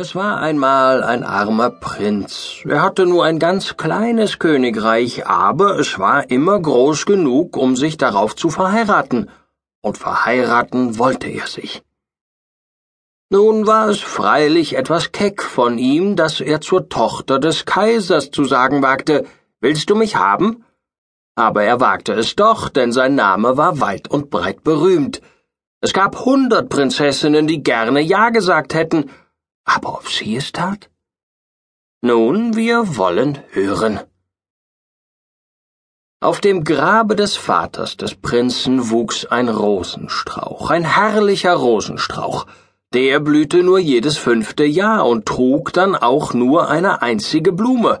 Es war einmal ein armer Prinz. Er hatte nur ein ganz kleines Königreich, aber es war immer groß genug, um sich darauf zu verheiraten, und verheiraten wollte er sich. Nun war es freilich etwas keck von ihm, dass er zur Tochter des Kaisers zu sagen wagte, Willst du mich haben? Aber er wagte es doch, denn sein Name war weit und breit berühmt. Es gab hundert Prinzessinnen, die gerne Ja gesagt hätten, aber ob sie es tat? Nun, wir wollen hören. Auf dem Grabe des Vaters des Prinzen wuchs ein Rosenstrauch, ein herrlicher Rosenstrauch. Der blühte nur jedes fünfte Jahr und trug dann auch nur eine einzige Blume.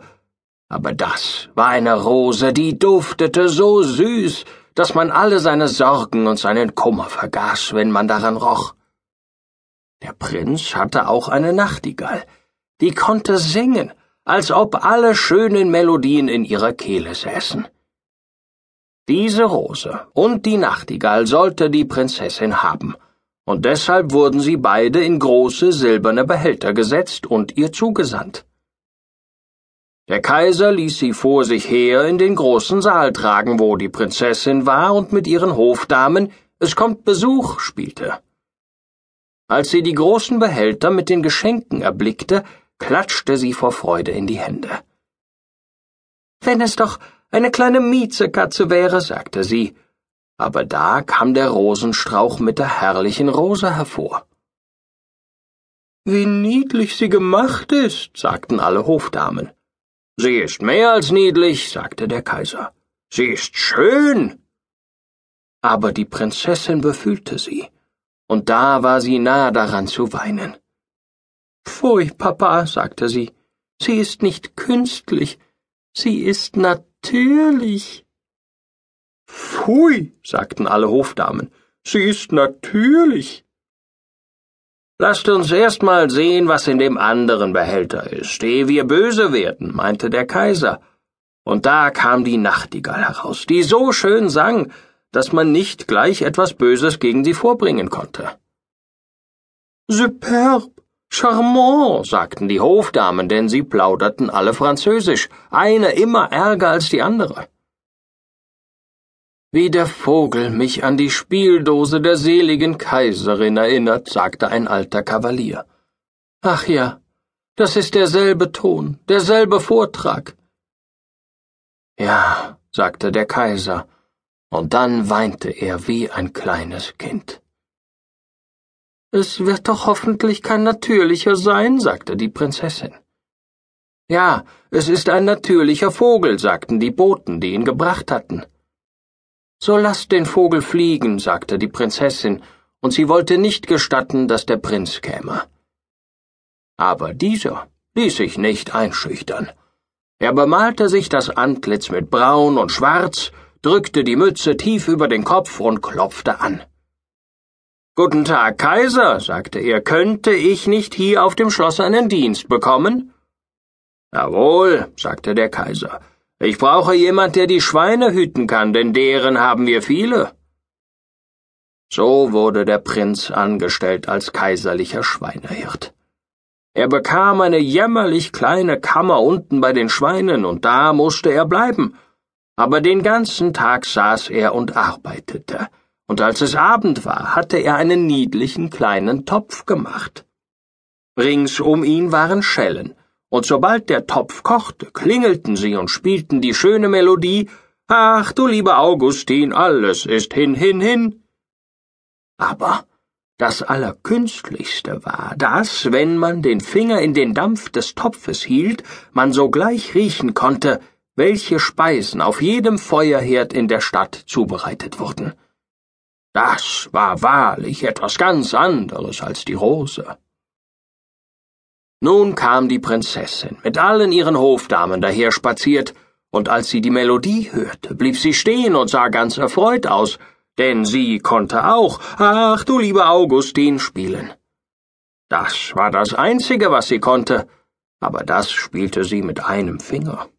Aber das war eine Rose, die duftete so süß, dass man alle seine Sorgen und seinen Kummer vergaß, wenn man daran roch. Der Prinz hatte auch eine Nachtigall, die konnte singen, als ob alle schönen Melodien in ihrer Kehle säßen. Diese Rose und die Nachtigall sollte die Prinzessin haben, und deshalb wurden sie beide in große silberne Behälter gesetzt und ihr zugesandt. Der Kaiser ließ sie vor sich her in den großen Saal tragen, wo die Prinzessin war und mit ihren Hofdamen Es kommt Besuch spielte. Als sie die großen Behälter mit den Geschenken erblickte, klatschte sie vor Freude in die Hände. Wenn es doch eine kleine Miezekatze wäre, sagte sie, aber da kam der Rosenstrauch mit der herrlichen Rose hervor. Wie niedlich sie gemacht ist, sagten alle Hofdamen. Sie ist mehr als niedlich, sagte der Kaiser. Sie ist schön. Aber die Prinzessin befühlte sie und da war sie nahe daran zu weinen. Pfui, Papa, sagte sie, sie ist nicht künstlich, sie ist natürlich. Pfui, sagten alle Hofdamen, sie ist natürlich. Lasst uns erst mal sehen, was in dem anderen Behälter ist, ehe wir böse werden, meinte der Kaiser. Und da kam die Nachtigall heraus, die so schön sang, dass man nicht gleich etwas Böses gegen sie vorbringen konnte. Superb, charmant, sagten die Hofdamen, denn sie plauderten alle Französisch, eine immer ärger als die andere. Wie der Vogel mich an die Spieldose der seligen Kaiserin erinnert, sagte ein alter Kavalier. Ach ja, das ist derselbe Ton, derselbe Vortrag. Ja, sagte der Kaiser, und dann weinte er wie ein kleines Kind. Es wird doch hoffentlich kein natürlicher sein, sagte die Prinzessin. Ja, es ist ein natürlicher Vogel, sagten die Boten, die ihn gebracht hatten. So lasst den Vogel fliegen, sagte die Prinzessin, und sie wollte nicht gestatten, dass der Prinz käme. Aber dieser ließ sich nicht einschüchtern. Er bemalte sich das Antlitz mit Braun und Schwarz drückte die Mütze tief über den Kopf und klopfte an. Guten Tag, Kaiser, sagte er, könnte ich nicht hier auf dem Schloss einen Dienst bekommen? Jawohl, sagte der Kaiser, ich brauche jemand, der die Schweine hüten kann, denn deren haben wir viele. So wurde der Prinz angestellt als kaiserlicher Schweinehirt. Er bekam eine jämmerlich kleine Kammer unten bei den Schweinen, und da musste er bleiben, aber den ganzen Tag saß er und arbeitete, und als es Abend war, hatte er einen niedlichen kleinen Topf gemacht. Rings um ihn waren Schellen, und sobald der Topf kochte, klingelten sie und spielten die schöne Melodie Ach du lieber Augustin, alles ist hin, hin, hin. Aber das Allerkünstlichste war, dass, wenn man den Finger in den Dampf des Topfes hielt, man sogleich riechen konnte, welche Speisen auf jedem Feuerherd in der Stadt zubereitet wurden. Das war wahrlich etwas ganz anderes als die Rose. Nun kam die Prinzessin mit allen ihren Hofdamen daherspaziert, und als sie die Melodie hörte, blieb sie stehen und sah ganz erfreut aus, denn sie konnte auch Ach du lieber Augustin spielen. Das war das Einzige, was sie konnte, aber das spielte sie mit einem Finger.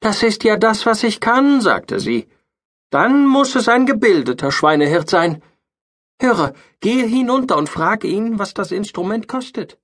Das ist ja das, was ich kann, sagte sie. Dann muss es ein gebildeter Schweinehirt sein. Höre, gehe hinunter und frage ihn, was das Instrument kostet.